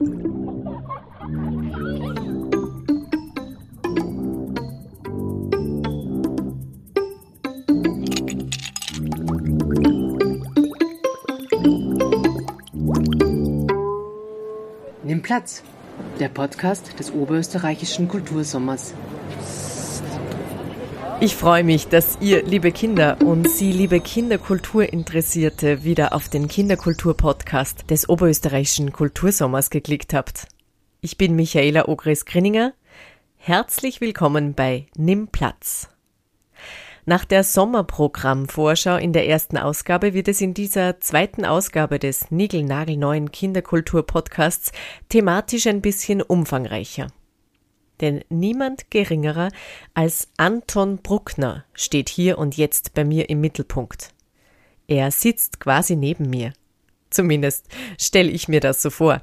Nimm Platz, der Podcast des Oberösterreichischen Kultursommers. Ich freue mich, dass ihr, liebe Kinder und Sie, liebe Kinderkulturinteressierte, wieder auf den Kinderkultur-Podcast des Oberösterreichischen Kultursommers geklickt habt. Ich bin Michaela Ogres-Grinninger. Herzlich willkommen bei Nimm Platz. Nach der Sommerprogrammvorschau in der ersten Ausgabe wird es in dieser zweiten Ausgabe des Nigelnagelneuen Kinderkultur-Podcasts thematisch ein bisschen umfangreicher. Denn niemand geringerer als Anton Bruckner steht hier und jetzt bei mir im Mittelpunkt. Er sitzt quasi neben mir. Zumindest stelle ich mir das so vor.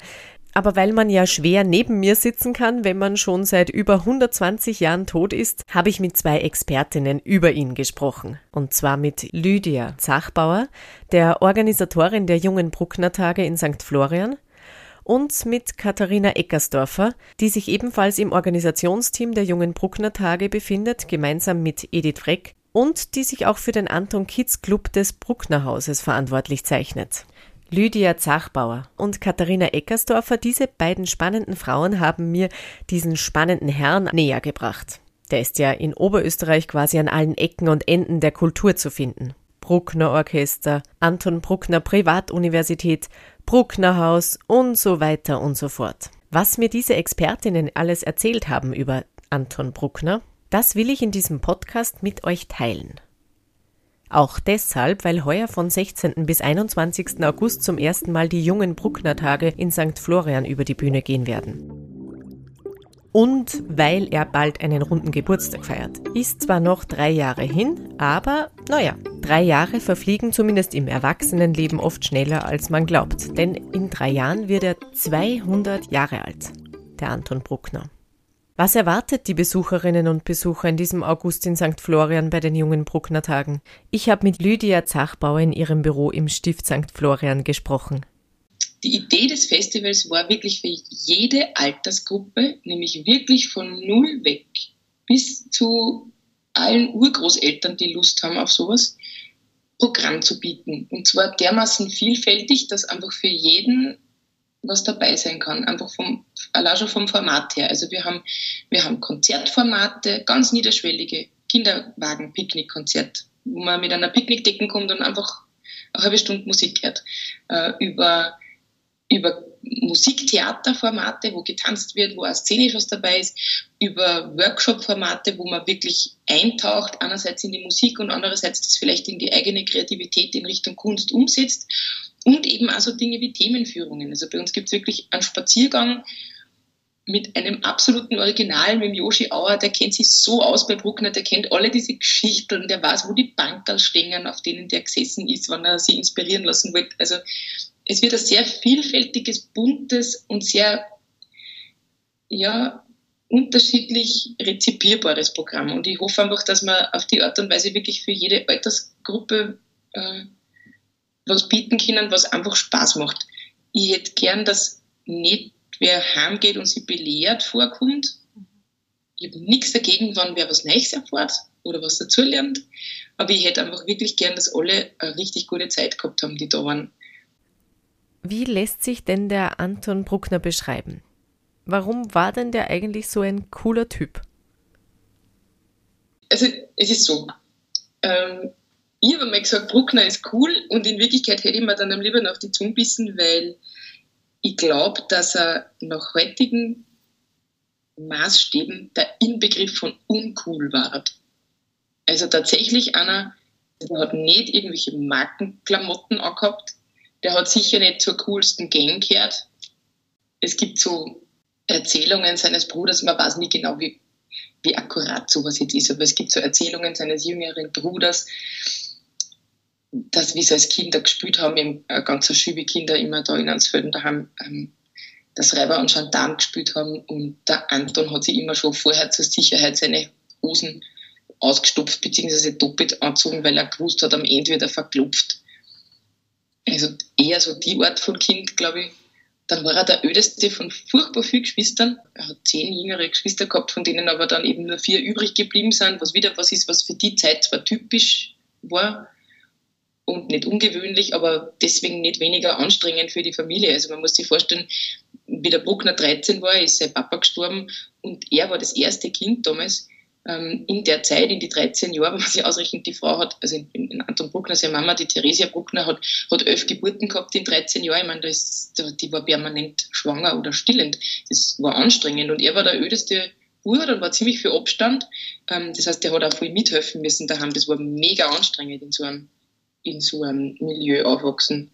Aber weil man ja schwer neben mir sitzen kann, wenn man schon seit über 120 Jahren tot ist, habe ich mit zwei Expertinnen über ihn gesprochen. Und zwar mit Lydia Zachbauer, der Organisatorin der Jungen Bruckner Tage in St. Florian, und mit Katharina Eckersdorfer, die sich ebenfalls im Organisationsteam der Jungen Bruckner Tage befindet, gemeinsam mit Edith Freck und die sich auch für den Anton Kids Club des Bruckner Hauses verantwortlich zeichnet. Lydia Zachbauer und Katharina Eckersdorfer, diese beiden spannenden Frauen haben mir diesen spannenden Herrn näher gebracht. Der ist ja in Oberösterreich quasi an allen Ecken und Enden der Kultur zu finden. Bruckner Orchester, Anton Bruckner Privatuniversität, Bruckner Haus und so weiter und so fort. Was mir diese Expertinnen alles erzählt haben über Anton Bruckner, das will ich in diesem Podcast mit euch teilen. Auch deshalb, weil heuer von 16. bis 21. August zum ersten Mal die jungen Bruckner Tage in St. Florian über die Bühne gehen werden und weil er bald einen runden Geburtstag feiert. Ist zwar noch drei Jahre hin, aber naja, drei Jahre verfliegen zumindest im Erwachsenenleben oft schneller, als man glaubt. Denn in drei Jahren wird er 200 Jahre alt, der Anton Bruckner. Was erwartet die Besucherinnen und Besucher in diesem August in St. Florian bei den jungen Bruckner Tagen? Ich habe mit Lydia Zachbauer in ihrem Büro im Stift St. Florian gesprochen die Idee des Festivals war wirklich für jede Altersgruppe, nämlich wirklich von null weg bis zu allen Urgroßeltern, die Lust haben auf sowas, Programm zu bieten. Und zwar dermaßen vielfältig, dass einfach für jeden was dabei sein kann, einfach vom, allein schon vom Format her. Also wir haben, wir haben Konzertformate, ganz niederschwellige Kinderwagen-Picknick-Konzert, wo man mit einer Picknickdecke kommt und einfach eine halbe Stunde Musik hört. Äh, über über Musiktheaterformate, wo getanzt wird, wo auch szenisch was dabei ist, über Workshop-Formate, wo man wirklich eintaucht, einerseits in die Musik und andererseits das vielleicht in die eigene Kreativität in Richtung Kunst umsetzt und eben auch so Dinge wie Themenführungen. Also bei uns gibt es wirklich einen Spaziergang mit einem absoluten Original, mit dem Yoshi Auer, der kennt sich so aus bei Bruckner, der kennt alle diese Geschichten, der weiß, wo die Bankerl stehen, auf denen der gesessen ist, wann er sich inspirieren lassen wollte. Also es wird ein sehr vielfältiges, buntes und sehr ja, unterschiedlich rezipierbares Programm. Und ich hoffe einfach, dass wir auf die Art und Weise wirklich für jede Altersgruppe äh, was bieten können, was einfach Spaß macht. Ich hätte gern, dass nicht wer heimgeht und sich belehrt vorkommt. Ich habe nichts dagegen, wenn wer was Neues erfährt oder was dazulernt. Aber ich hätte einfach wirklich gern, dass alle eine richtig gute Zeit gehabt haben, die da waren. Wie lässt sich denn der Anton Bruckner beschreiben? Warum war denn der eigentlich so ein cooler Typ? Also, es ist so. Ähm, ich habe mal gesagt, Bruckner ist cool und in Wirklichkeit hätte ich mir dann am lieber noch die Zunge bissen, weil ich glaube, dass er nach heutigen Maßstäben der Inbegriff von uncool war. Also tatsächlich einer, der hat nicht irgendwelche Markenklamotten angehabt, der hat sicher nicht zur coolsten Gang gehört. Es gibt so Erzählungen seines Bruders, man weiß nicht genau, wie, wie akkurat sowas jetzt ist, aber es gibt so Erzählungen seines jüngeren Bruders, dass wir so als Kinder gespielt haben, äh, ganzer Schübe Kinder immer da in Ansfelden daheim, ähm, das Reiber und Gendarm gespielt haben und der Anton hat sich immer schon vorher zur Sicherheit seine Hosen ausgestopft bzw. doppelt anzogen, weil er gewusst hat, am Ende wird er verklopft also eher so die Art von Kind, glaube ich. dann war er der ödeste von furchtbar vielen Geschwistern. Er hat zehn jüngere Geschwister gehabt, von denen aber dann eben nur vier übrig geblieben sind, was wieder was ist, was für die Zeit zwar typisch war und nicht ungewöhnlich, aber deswegen nicht weniger anstrengend für die Familie. Also man muss sich vorstellen, wie der Bruckner 13 war, ist sein Papa gestorben und er war das erste Kind damals in der Zeit, in die 13 Jahre, wenn man sich ausrechnet, die Frau hat, also in, in Anton Bruckner, seine Mama, die Theresia Bruckner, hat, hat elf Geburten gehabt in 13 Jahren. Ich meine, da ist, die war permanent schwanger oder stillend. Das war anstrengend. Und er war der ödeste Bruder und war ziemlich viel Abstand. Ähm, das heißt, der hat auch viel mithelfen müssen daheim. Das war mega anstrengend in so einem, in so einem Milieu aufwachsen.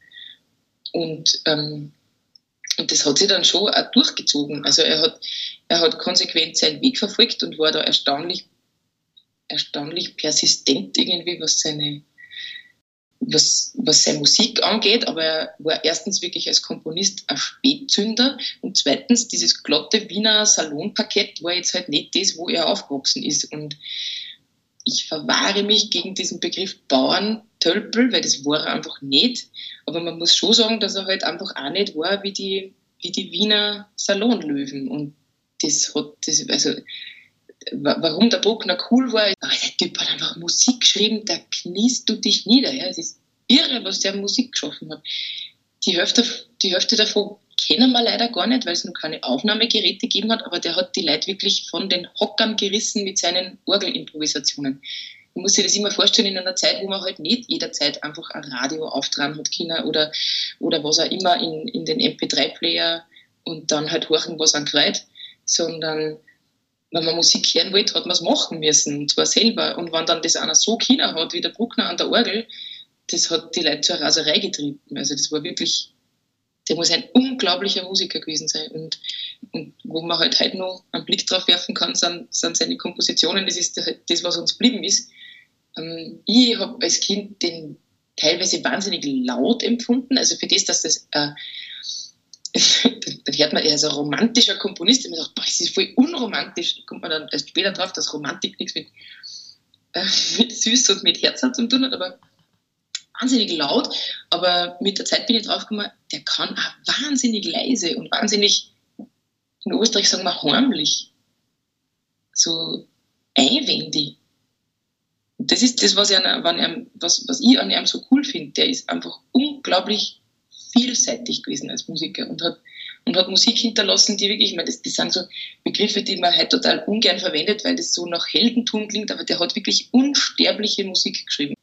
Und ähm, und das hat sich dann schon auch durchgezogen. Also er hat, er hat konsequent seinen Weg verfolgt und war da erstaunlich, erstaunlich persistent irgendwie, was seine, was, was seine Musik angeht, aber er war erstens wirklich als Komponist ein Spätzünder und zweitens dieses glatte Wiener Salonparkett war jetzt halt nicht das, wo er aufgewachsen ist. Und ich verwahre mich gegen diesen Begriff Bauerntölpel, weil das war er einfach nicht. Aber man muss schon sagen, dass er halt einfach auch nicht war wie die, wie die Wiener Salonlöwen. Und das hat, das, also, warum der Bruckner cool war, aber der Typ hat einfach Musik geschrieben, da kniest du dich nieder. Ja. Es ist irre, was der Musik geschaffen hat. Die Hälfte, die Hälfte davon kennen wir leider gar nicht, weil es noch keine Aufnahmegeräte gegeben hat, aber der hat die Leute wirklich von den Hockern gerissen mit seinen Orgelimprovisationen. Man muss sich das immer vorstellen in einer Zeit, wo man halt nicht jederzeit einfach ein Radio auftragen hat können oder, oder was auch immer in, in den MP3-Player und dann halt horchen, was an Kleid, sondern wenn man Musik hören wollte, hat man es machen müssen, und zwar selber. Und wenn dann das einer so Kinder hat, wie der Bruckner an der Orgel, das hat die Leute zur Raserei getrieben. Also das war wirklich der muss ein unglaublicher Musiker gewesen sein. Und, und wo man halt heute noch einen Blick drauf werfen kann, sind, sind seine Kompositionen. Das ist das, was uns geblieben ist. Ähm, ich habe als Kind den teilweise wahnsinnig laut empfunden. Also für das, dass das äh, dann hört man, er ist ein romantischer Komponist, und man sagt, boah, das ist voll unromantisch. Da kommt man dann erst später drauf, dass Romantik nichts mit, äh, mit Süß und mit Herzen zu tun hat, aber wahnsinnig laut, aber mit der Zeit bin ich draufgekommen, der kann auch wahnsinnig leise und wahnsinnig, in Österreich sagen wir heimlich, so einwendig. Das ist das, was ich, an, einem, was, was ich an ihm so cool finde. Der ist einfach unglaublich vielseitig gewesen als Musiker und hat, und hat Musik hinterlassen, die wirklich, ich meine, das, das sind so Begriffe, die man halt total ungern verwendet, weil das so nach Heldentum klingt, aber der hat wirklich unsterbliche Musik geschrieben.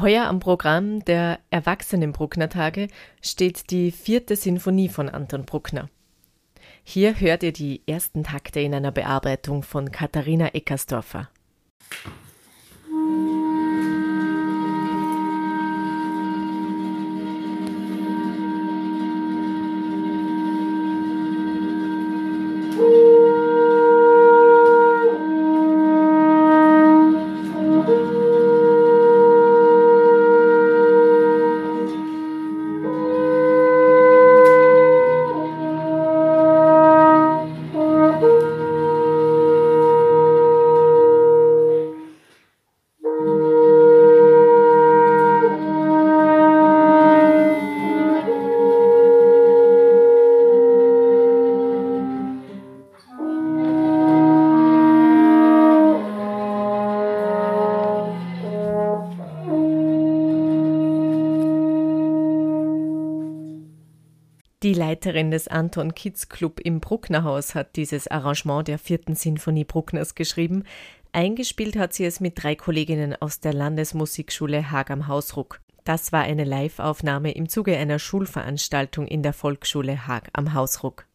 Heuer am Programm der Erwachsenen Bruckner Tage steht die vierte Sinfonie von Anton Bruckner. Hier hört ihr die ersten Takte in einer Bearbeitung von Katharina Eckersdorfer. Leiterin des Anton Kids Club im Brucknerhaus hat dieses Arrangement der vierten Sinfonie Bruckners geschrieben. Eingespielt hat sie es mit drei Kolleginnen aus der Landesmusikschule Haag am Hausruck. Das war eine Live-Aufnahme im Zuge einer Schulveranstaltung in der Volksschule Haag am Hausruck.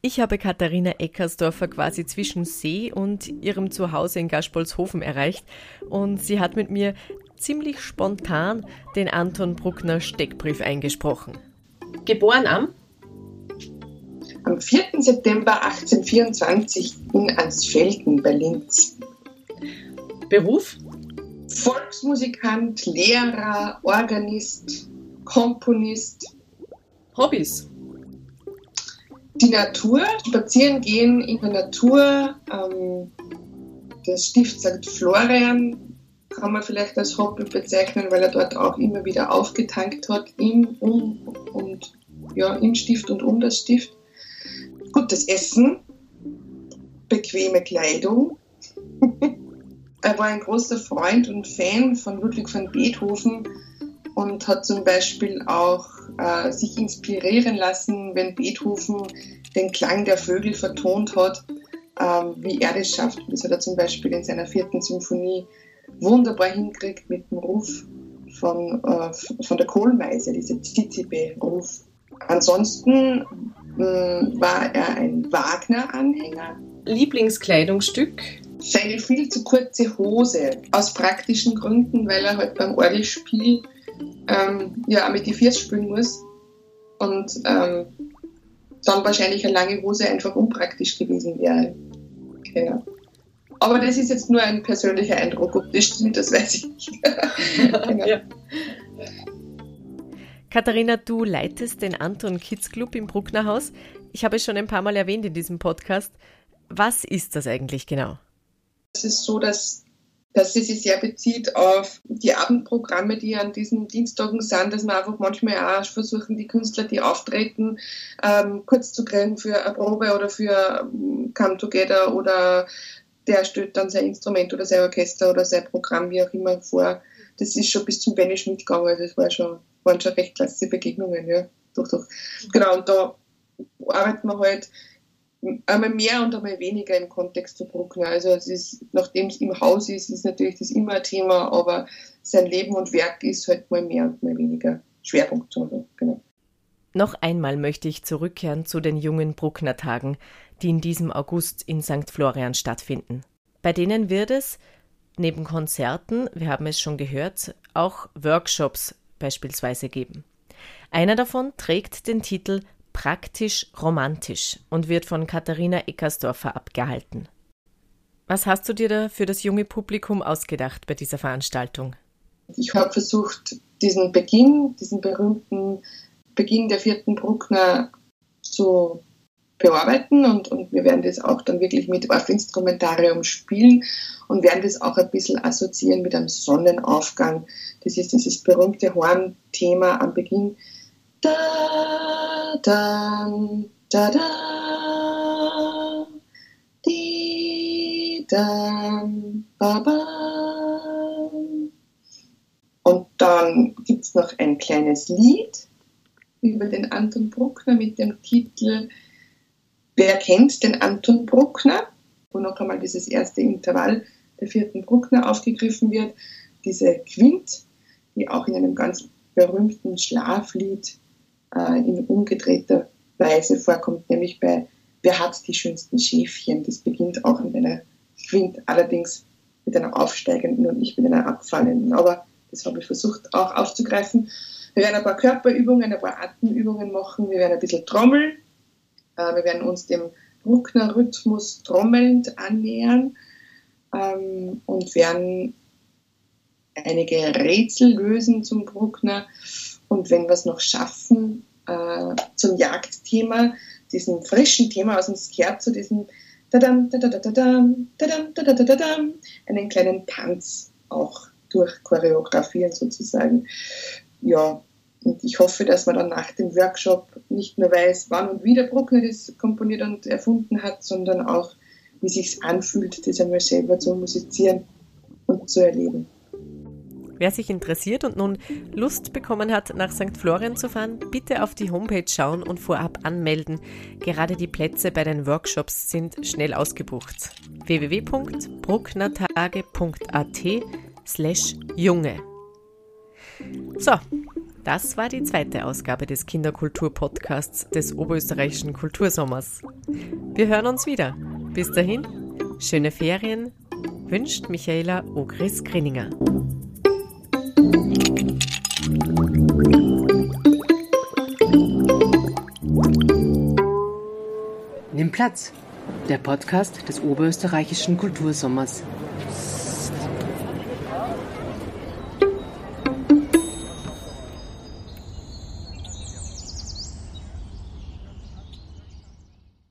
Ich habe Katharina Eckersdorfer quasi zwischen See und ihrem Zuhause in Gaspolshofen erreicht und sie hat mit mir ziemlich spontan den Anton Bruckner Steckbrief eingesprochen. Geboren am am 4. September 1824 in Ansfelden bei Linz. Beruf? Volksmusikant, Lehrer, Organist, Komponist. Hobbys? Die Natur, spazieren gehen in der Natur. Ähm, das Stift St. Florian kann man vielleicht als Hobby bezeichnen, weil er dort auch immer wieder aufgetankt hat, im, um und ja, im Stift und um das Stift. Gutes Essen, bequeme Kleidung. er war ein großer Freund und Fan von Ludwig van Beethoven und hat zum Beispiel auch äh, sich inspirieren lassen, wenn Beethoven den Klang der Vögel vertont hat, äh, wie er das schafft. Das hat er zum Beispiel in seiner vierten Symphonie wunderbar hinkriegt mit dem Ruf von, äh, von der Kohlmeise, diese Zizibe-Ruf. Ansonsten war er ein Wagner-Anhänger. Lieblingskleidungsstück? Seine viel zu kurze Hose, aus praktischen Gründen, weil er halt beim Orgelspiel ähm, ja mit die Viers spielen muss. Und ähm, dann wahrscheinlich eine lange Hose einfach unpraktisch gewesen wäre. Genau. Aber das ist jetzt nur ein persönlicher Eindruck. Ob das stimmt, das weiß ich nicht. genau. ja. Katharina, du leitest den Anton Kids Club im Bruckner Haus. Ich habe es schon ein paar Mal erwähnt in diesem Podcast. Was ist das eigentlich genau? Es ist so, dass, dass sie sich sehr bezieht auf die Abendprogramme, die an diesen Dienstagen sind, dass wir einfach manchmal auch versuchen, die Künstler, die auftreten, ähm, kurz zu kriegen für eine Probe oder für um, Come Together oder der stellt dann sein Instrument oder sein Orchester oder sein Programm, wie auch immer, vor. Das ist schon bis zum Benny Schmidt gegangen, also es war schon, waren schon recht klasse Begegnungen, ja. Doch, doch. Genau, und da arbeiten wir halt einmal mehr und einmal weniger im Kontext zu Bruckner. Also es ist, nachdem es im Haus ist, ist natürlich das immer ein Thema, aber sein Leben und Werk ist halt mal mehr und mal weniger Schwerpunkt. Genau. Noch einmal möchte ich zurückkehren zu den jungen Bruckner Tagen, die in diesem August in St. Florian stattfinden. Bei denen wird es neben Konzerten, wir haben es schon gehört, auch Workshops beispielsweise geben. Einer davon trägt den Titel Praktisch romantisch und wird von Katharina Eckersdorfer abgehalten. Was hast du dir da für das junge Publikum ausgedacht bei dieser Veranstaltung? Ich habe versucht, diesen Beginn, diesen berühmten Beginn der vierten Bruckner zu bearbeiten und, und wir werden das auch dann wirklich mit Orff-Instrumentarium spielen und werden das auch ein bisschen assoziieren mit einem Sonnenaufgang. Das ist dieses berühmte Horn-Thema am Beginn. Da, da, da, da, di, da, ba, ba. Und dann gibt es noch ein kleines Lied über den Anton Bruckner mit dem Titel Wer kennt den Anton Bruckner? Wo noch einmal dieses erste Intervall der vierten Bruckner aufgegriffen wird. Diese Quint, die auch in einem ganz berühmten Schlaflied äh, in umgedrehter Weise vorkommt, nämlich bei Wer hat die schönsten Schäfchen? Das beginnt auch mit einer Quint, allerdings mit einer aufsteigenden und nicht mit einer abfallenden. Aber das habe ich versucht auch aufzugreifen. Wir werden ein paar Körperübungen, ein paar Atemübungen machen. Wir werden ein bisschen trommeln. Äh, wir werden uns dem Bruckner-Rhythmus trommelnd annähern ähm, und werden einige Rätsel lösen zum Bruckner. Und wenn wir es noch schaffen, äh, zum Jagdthema, diesem frischen Thema aus dem Scherzo, diesem einen kleinen Tanz auch durch Choreografien sozusagen ja, und ich hoffe, dass man dann nach dem Workshop nicht nur weiß, wann und wie der Bruckner das komponiert und erfunden hat, sondern auch, wie sich anfühlt, das einmal selber zu musizieren und zu erleben. Wer sich interessiert und nun Lust bekommen hat, nach St. Florian zu fahren, bitte auf die Homepage schauen und vorab anmelden. Gerade die Plätze bei den Workshops sind schnell ausgebucht. www.brucknertage.at slash junge. So, das war die zweite Ausgabe des Kinderkultur-Podcasts des Oberösterreichischen Kultursommers. Wir hören uns wieder. Bis dahin, schöne Ferien, wünscht Michaela Ogris-Grinninger. Nimm Platz, der Podcast des Oberösterreichischen Kultursommers.